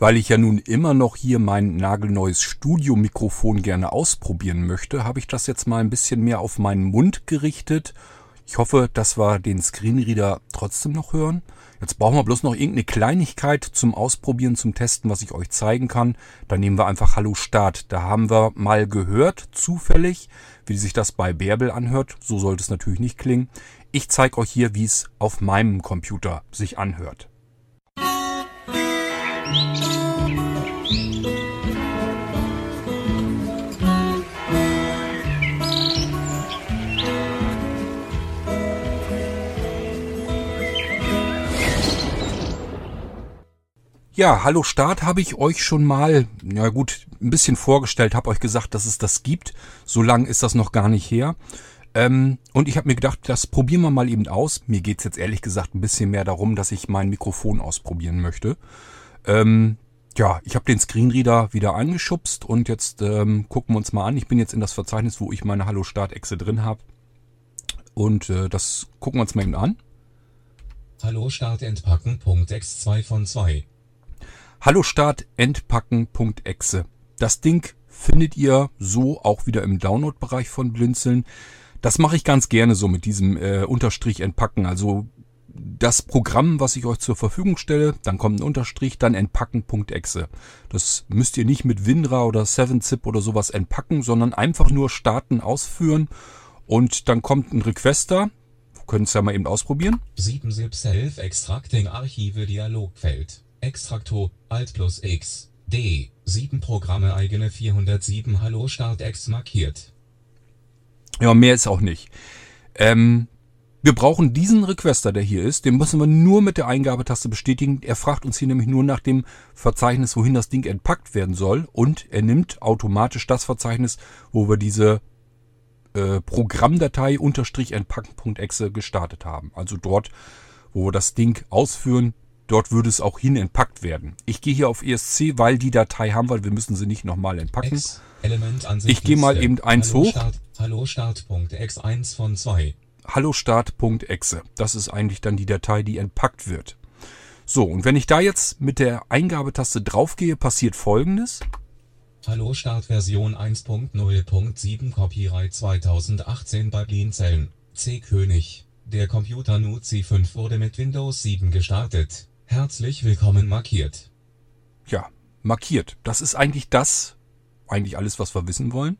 Weil ich ja nun immer noch hier mein nagelneues Studiomikrofon gerne ausprobieren möchte, habe ich das jetzt mal ein bisschen mehr auf meinen Mund gerichtet. Ich hoffe, dass wir den Screenreader trotzdem noch hören. Jetzt brauchen wir bloß noch irgendeine Kleinigkeit zum Ausprobieren, zum Testen, was ich euch zeigen kann. Dann nehmen wir einfach Hallo Start. Da haben wir mal gehört, zufällig, wie sich das bei Bärbel anhört. So sollte es natürlich nicht klingen. Ich zeige euch hier, wie es auf meinem Computer sich anhört. Ja, Hallo Start habe ich euch schon mal, ja gut, ein bisschen vorgestellt, habe euch gesagt, dass es das gibt. So lang ist das noch gar nicht her. Ähm, und ich habe mir gedacht, das probieren wir mal eben aus. Mir geht's jetzt ehrlich gesagt ein bisschen mehr darum, dass ich mein Mikrofon ausprobieren möchte. Ähm, ja, ich habe den Screenreader wieder angeschubst und jetzt ähm, gucken wir uns mal an. Ich bin jetzt in das Verzeichnis, wo ich meine Hallo Start-Exe drin habe. Und äh, das gucken wir uns mal eben an. Hallo Start entpacken. X 2 von 2. Hallo Start entpacken.exe. Das Ding findet ihr so auch wieder im Download-Bereich von Blinzeln. Das mache ich ganz gerne so mit diesem äh, Unterstrich entpacken. Also das Programm, was ich euch zur Verfügung stelle, dann kommt ein Unterstrich, dann entpacken.exe. Das müsst ihr nicht mit WinRAR oder 7-Zip oder sowas entpacken, sondern einfach nur starten, ausführen und dann kommt ein Requester. Können es ja mal eben ausprobieren. 7-Zip Self Extracting Archive Dialogfeld. Extraktor, Alt plus X, D, 7 Programme eigene 407 Hallo Start X markiert. Ja, mehr ist auch nicht. Ähm, wir brauchen diesen Requester, der hier ist, den müssen wir nur mit der Eingabetaste bestätigen. Er fragt uns hier nämlich nur nach dem Verzeichnis, wohin das Ding entpackt werden soll und er nimmt automatisch das Verzeichnis, wo wir diese äh, Programmdatei unterstrich entpacken.exe gestartet haben. Also dort, wo wir das Ding ausführen, Dort würde es auch hin entpackt werden. Ich gehe hier auf ESC, weil die Datei haben wir. Wir müssen sie nicht nochmal entpacken. Ich gehe mal eben eins Hallo hoch. Start, Hallo Start.exe 1 von 2. Hallo Start.exe. Das ist eigentlich dann die Datei, die entpackt wird. So, und wenn ich da jetzt mit der Eingabetaste draufgehe, passiert folgendes. Hallo Start Version 1.0.7 Copyright 2018 bei Blinzeln. C. König. Der Computer Nuzi 5 wurde mit Windows 7 gestartet. Herzlich willkommen markiert. Ja, markiert. Das ist eigentlich das, eigentlich alles, was wir wissen wollen.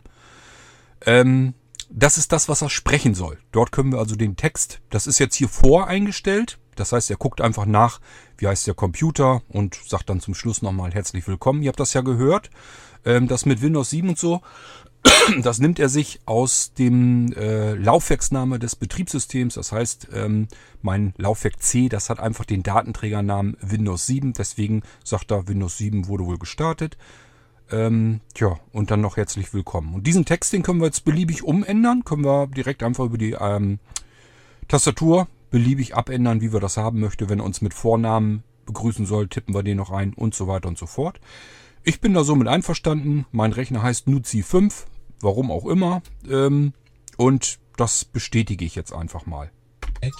Ähm, das ist das, was er sprechen soll. Dort können wir also den Text, das ist jetzt hier voreingestellt. Das heißt, er guckt einfach nach, wie heißt der Computer und sagt dann zum Schluss nochmal herzlich willkommen. Ihr habt das ja gehört, ähm, das mit Windows 7 und so. Das nimmt er sich aus dem äh, Laufwerksname des Betriebssystems. Das heißt, ähm, mein Laufwerk C, das hat einfach den Datenträgernamen Windows 7. Deswegen sagt er, Windows 7 wurde wohl gestartet. Ähm, tja, und dann noch herzlich willkommen. Und diesen Text, den können wir jetzt beliebig umändern. Können wir direkt einfach über die ähm, Tastatur beliebig abändern, wie wir das haben möchten. Wenn er uns mit Vornamen begrüßen soll, tippen wir den noch ein und so weiter und so fort. Ich bin da somit einverstanden. Mein Rechner heißt Nuzi 5, warum auch immer. Ähm, und das bestätige ich jetzt einfach mal.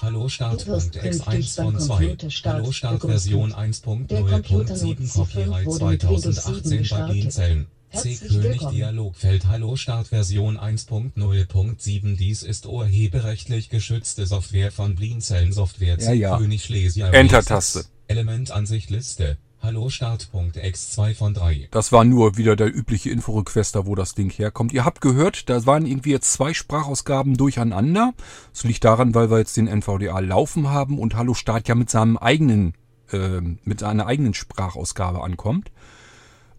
Hallo Start.x1 von 2. Hallo Start Version 1.0.7 Copyright 2018 bei Blinzeln. C. König Dialogfeld Hallo Start Version 1.0.7 Dies ist urheberrechtlich geschützte Software von Blinzeln Software C. Ja, ja. König Schlesier. Enter-Taste. Elementansicht Liste. Hallo Start.x 2 von 3. Das war nur wieder der übliche Inforequester, wo das Ding herkommt. Ihr habt gehört, da waren irgendwie jetzt zwei Sprachausgaben durcheinander. Das liegt daran, weil wir jetzt den NVDA laufen haben und Hallo Start ja mit seinem eigenen, äh, mit seiner eigenen Sprachausgabe ankommt.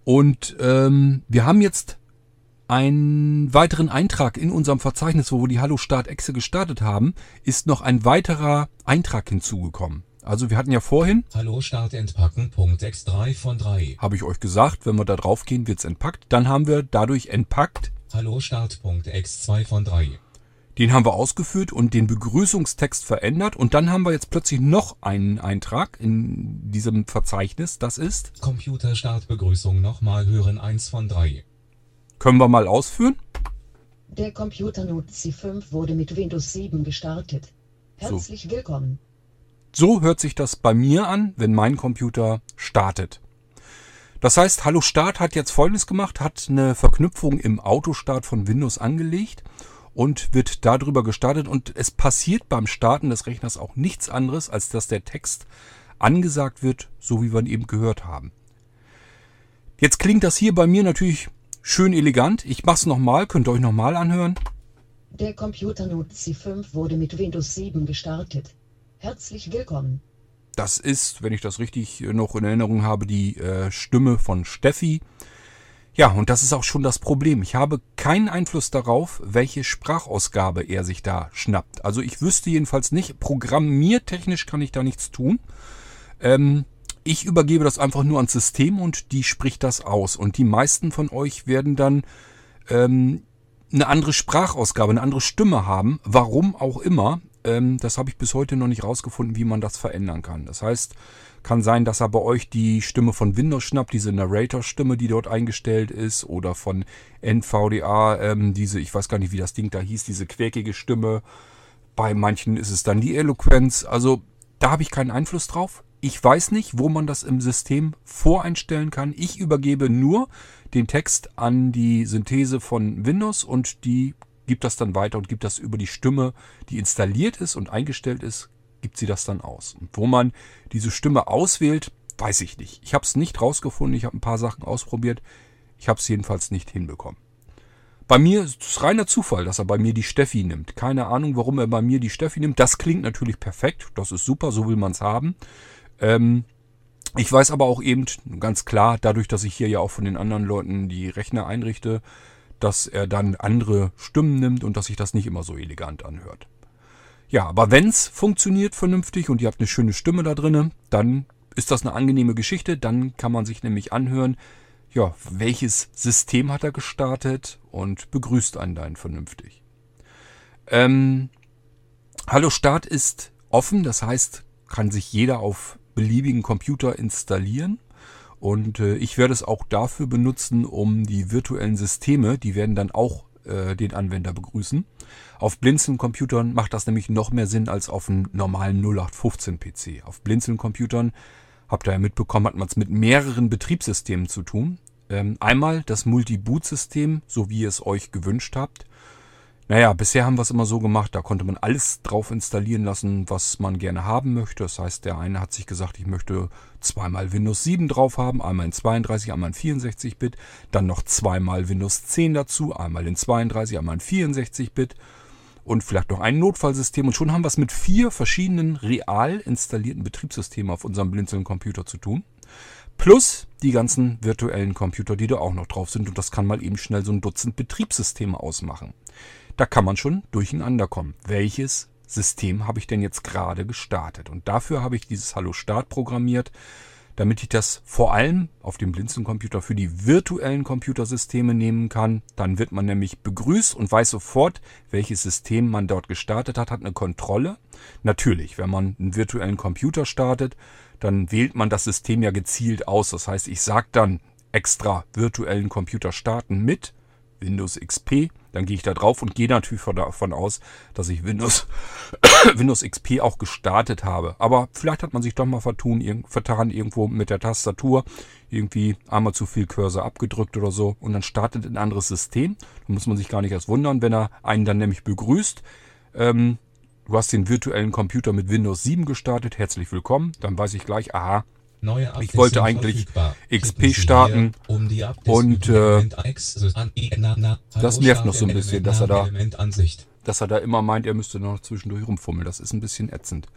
Und ähm, wir haben jetzt einen weiteren Eintrag in unserem Verzeichnis, wo wir die Hallo Start Exe gestartet haben, ist noch ein weiterer Eintrag hinzugekommen. Also wir hatten ja vorhin. Hallo Start entpacken. Punkt X 3 von 3. Habe ich euch gesagt, wenn wir da drauf gehen, wird's entpackt. Dann haben wir dadurch entpackt. Hallo Start. Punkt X 2 von 3. Den haben wir ausgeführt und den Begrüßungstext verändert. Und dann haben wir jetzt plötzlich noch einen Eintrag in diesem Verzeichnis. Das ist. Computerstart Begrüßung nochmal hören 1 von 3. Können wir mal ausführen? Der Computer Nuzi 5 wurde mit Windows 7 gestartet. Herzlich so. willkommen. So hört sich das bei mir an, wenn mein Computer startet. Das heißt, Hallo Start hat jetzt Folgendes gemacht, hat eine Verknüpfung im Autostart von Windows angelegt und wird darüber gestartet und es passiert beim Starten des Rechners auch nichts anderes, als dass der Text angesagt wird, so wie wir ihn eben gehört haben. Jetzt klingt das hier bei mir natürlich schön elegant. Ich mach's nochmal, könnt ihr euch nochmal anhören. Der Computer Node C5 wurde mit Windows 7 gestartet. Herzlich willkommen. Das ist, wenn ich das richtig noch in Erinnerung habe, die äh, Stimme von Steffi. Ja, und das ist auch schon das Problem. Ich habe keinen Einfluss darauf, welche Sprachausgabe er sich da schnappt. Also ich wüsste jedenfalls nicht, programmiertechnisch kann ich da nichts tun. Ähm, ich übergebe das einfach nur ans System und die spricht das aus. Und die meisten von euch werden dann ähm, eine andere Sprachausgabe, eine andere Stimme haben, warum auch immer. Ähm, das habe ich bis heute noch nicht rausgefunden, wie man das verändern kann. Das heißt, kann sein, dass er bei euch die Stimme von Windows schnappt, diese Narrator-Stimme, die dort eingestellt ist, oder von NVDA, ähm, diese, ich weiß gar nicht, wie das Ding da hieß, diese quäkige Stimme. Bei manchen ist es dann die Eloquenz. Also da habe ich keinen Einfluss drauf. Ich weiß nicht, wo man das im System voreinstellen kann. Ich übergebe nur den Text an die Synthese von Windows und die gibt das dann weiter und gibt das über die Stimme, die installiert ist und eingestellt ist, gibt sie das dann aus. Und wo man diese Stimme auswählt, weiß ich nicht. Ich habe es nicht rausgefunden, ich habe ein paar Sachen ausprobiert, ich habe es jedenfalls nicht hinbekommen. Bei mir ist es reiner Zufall, dass er bei mir die Steffi nimmt. Keine Ahnung, warum er bei mir die Steffi nimmt. Das klingt natürlich perfekt, das ist super, so will man es haben. Ähm, ich weiß aber auch eben ganz klar, dadurch, dass ich hier ja auch von den anderen Leuten die Rechner einrichte, dass er dann andere Stimmen nimmt und dass sich das nicht immer so elegant anhört. Ja, aber wenn's funktioniert vernünftig und ihr habt eine schöne Stimme da drinnen, dann ist das eine angenehme Geschichte. Dann kann man sich nämlich anhören, ja, welches System hat er gestartet und begrüßt einen dann vernünftig. Ähm, Hallo Start ist offen, das heißt, kann sich jeder auf beliebigen Computer installieren. Und äh, ich werde es auch dafür benutzen, um die virtuellen Systeme, die werden dann auch äh, den Anwender begrüßen. Auf Blinzeln-Computern macht das nämlich noch mehr Sinn als auf einem normalen 0815-PC. Auf Blinzeln-Computern, habt ihr ja mitbekommen, hat man es mit mehreren Betriebssystemen zu tun. Ähm, einmal das Multi-Boot-System, so wie ihr es euch gewünscht habt. Naja, bisher haben wir es immer so gemacht, da konnte man alles drauf installieren lassen, was man gerne haben möchte. Das heißt, der eine hat sich gesagt, ich möchte zweimal Windows 7 drauf haben, einmal in 32, einmal in 64-Bit, dann noch zweimal Windows 10 dazu, einmal in 32, einmal in 64-Bit und vielleicht noch ein Notfallsystem. Und schon haben wir es mit vier verschiedenen real installierten Betriebssystemen auf unserem blinzelnden Computer zu tun. Plus die ganzen virtuellen Computer, die da auch noch drauf sind. Und das kann mal eben schnell so ein Dutzend Betriebssysteme ausmachen. Da kann man schon durcheinander kommen. Welches System habe ich denn jetzt gerade gestartet? Und dafür habe ich dieses Hallo Start programmiert, damit ich das vor allem auf dem Blinzeln-Computer für die virtuellen Computersysteme nehmen kann. Dann wird man nämlich begrüßt und weiß sofort, welches System man dort gestartet hat, hat eine Kontrolle. Natürlich, wenn man einen virtuellen Computer startet, dann wählt man das System ja gezielt aus. Das heißt, ich sage dann extra virtuellen Computer starten mit Windows XP dann gehe ich da drauf und gehe natürlich davon aus, dass ich Windows, Windows XP auch gestartet habe. Aber vielleicht hat man sich doch mal vertun, vertan irgendwo mit der Tastatur. Irgendwie einmal zu viel Cursor abgedrückt oder so. Und dann startet ein anderes System. Da muss man sich gar nicht erst wundern, wenn er einen dann nämlich begrüßt. Ähm, du hast den virtuellen Computer mit Windows 7 gestartet. Herzlich willkommen. Dann weiß ich gleich, aha, ich wollte eigentlich XP starten um und äh, das nervt noch so ein bisschen, dass er da, dass er da immer meint, er müsste noch zwischendurch rumfummeln. Das ist ein bisschen ätzend.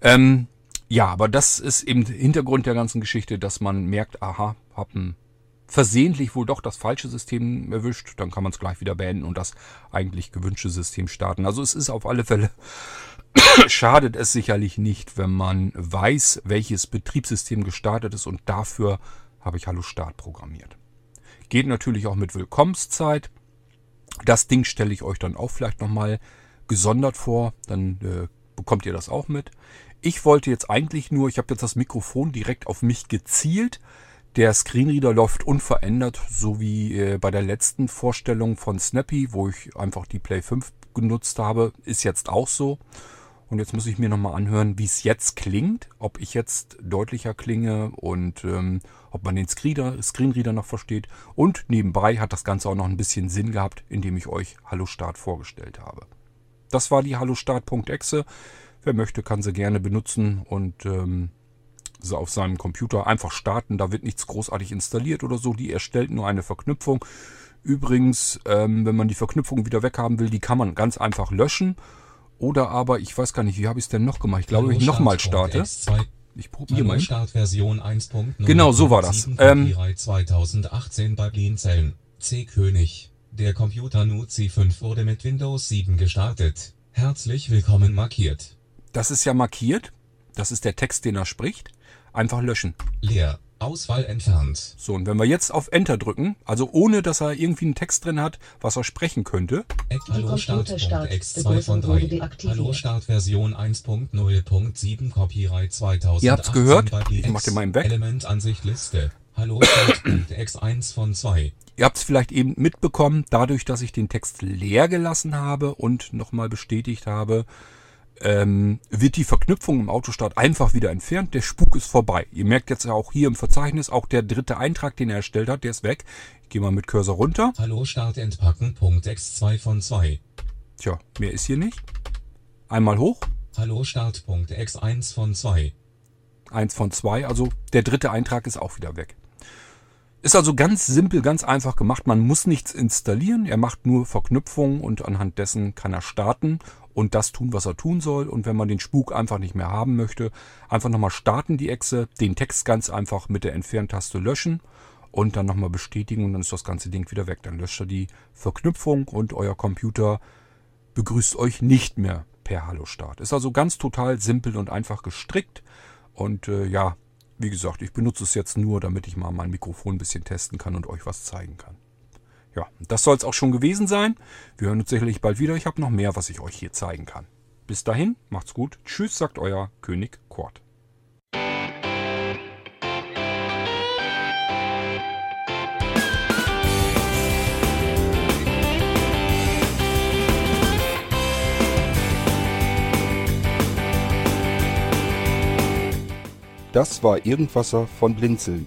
Ähm, ja, aber das ist eben Hintergrund der ganzen Geschichte, dass man merkt, aha, hab ein versehentlich wohl doch das falsche System erwischt, dann kann man es gleich wieder beenden und das eigentlich gewünschte System starten. Also es ist auf alle Fälle schadet es sicherlich nicht, wenn man weiß, welches Betriebssystem gestartet ist und dafür habe ich Hallo Start programmiert. Geht natürlich auch mit Willkommenszeit. Das Ding stelle ich euch dann auch vielleicht nochmal gesondert vor, dann äh, bekommt ihr das auch mit. Ich wollte jetzt eigentlich nur, ich habe jetzt das Mikrofon direkt auf mich gezielt. Der Screenreader läuft unverändert, so wie äh, bei der letzten Vorstellung von Snappy, wo ich einfach die Play 5 genutzt habe, ist jetzt auch so. Und jetzt muss ich mir nochmal anhören, wie es jetzt klingt, ob ich jetzt deutlicher klinge und ähm, ob man den Screenreader, Screenreader noch versteht. Und nebenbei hat das Ganze auch noch ein bisschen Sinn gehabt, indem ich euch Hallo Start vorgestellt habe. Das war die Hallo Start.exe. Wer möchte, kann sie gerne benutzen und ähm, sie auf seinem Computer einfach starten. Da wird nichts großartig installiert oder so. Die erstellt nur eine Verknüpfung. Übrigens, ähm, wenn man die Verknüpfung wieder weghaben will, die kann man ganz einfach löschen oder aber, ich weiß gar nicht, wie habe ich es denn noch gemacht? Ich glaube, ich nochmal starte. Ich probiere mal. Startversion 1.0. Genau, so war das. Ähm, 2018 bei Blinzeln. C. König. Der Computer NUC 5 wurde mit Windows 7 gestartet. Herzlich willkommen markiert. Das ist ja markiert. Das ist der Text, den er spricht. Einfach löschen. Leer. Auswahl entfernt. So, und wenn wir jetzt auf Enter drücken, also ohne dass er irgendwie einen Text drin hat, was er sprechen könnte. Hallo Start.x2 von 3. Hallo Startversion 1.0.7 Copyright 2000. Ihr habt's gehört? Ich mach den mal im Weg. Elementansicht Liste. Hallo Start.x1 von 2. Ihr habt es vielleicht eben mitbekommen, dadurch, dass ich den Text leer gelassen habe und nochmal bestätigt habe, ähm, wird die Verknüpfung im Autostart einfach wieder entfernt. Der Spuk ist vorbei. Ihr merkt jetzt auch hier im Verzeichnis, auch der dritte Eintrag, den er erstellt hat, der ist weg. Ich gehe mal mit Cursor runter. Hallo Start entpacken, Punkt X2 von 2. Tja, mehr ist hier nicht. Einmal hoch. Hallo Start, Punkt X1 von 2. 1 von 2, also der dritte Eintrag ist auch wieder weg. Ist also ganz simpel, ganz einfach gemacht. Man muss nichts installieren. Er macht nur Verknüpfungen und anhand dessen kann er starten und das tun, was er tun soll. Und wenn man den Spuk einfach nicht mehr haben möchte, einfach nochmal starten die Echse, den Text ganz einfach mit der Entferntaste löschen und dann nochmal bestätigen und dann ist das ganze Ding wieder weg. Dann löscht er die Verknüpfung und euer Computer begrüßt euch nicht mehr per Hallo Start. Ist also ganz total simpel und einfach gestrickt. Und äh, ja, wie gesagt, ich benutze es jetzt nur, damit ich mal mein Mikrofon ein bisschen testen kann und euch was zeigen kann. Ja, das soll es auch schon gewesen sein. Wir hören uns sicherlich bald wieder. Ich habe noch mehr, was ich euch hier zeigen kann. Bis dahin, macht's gut. Tschüss, sagt euer König Kort. Das war Irgendwasser von Blinzeln.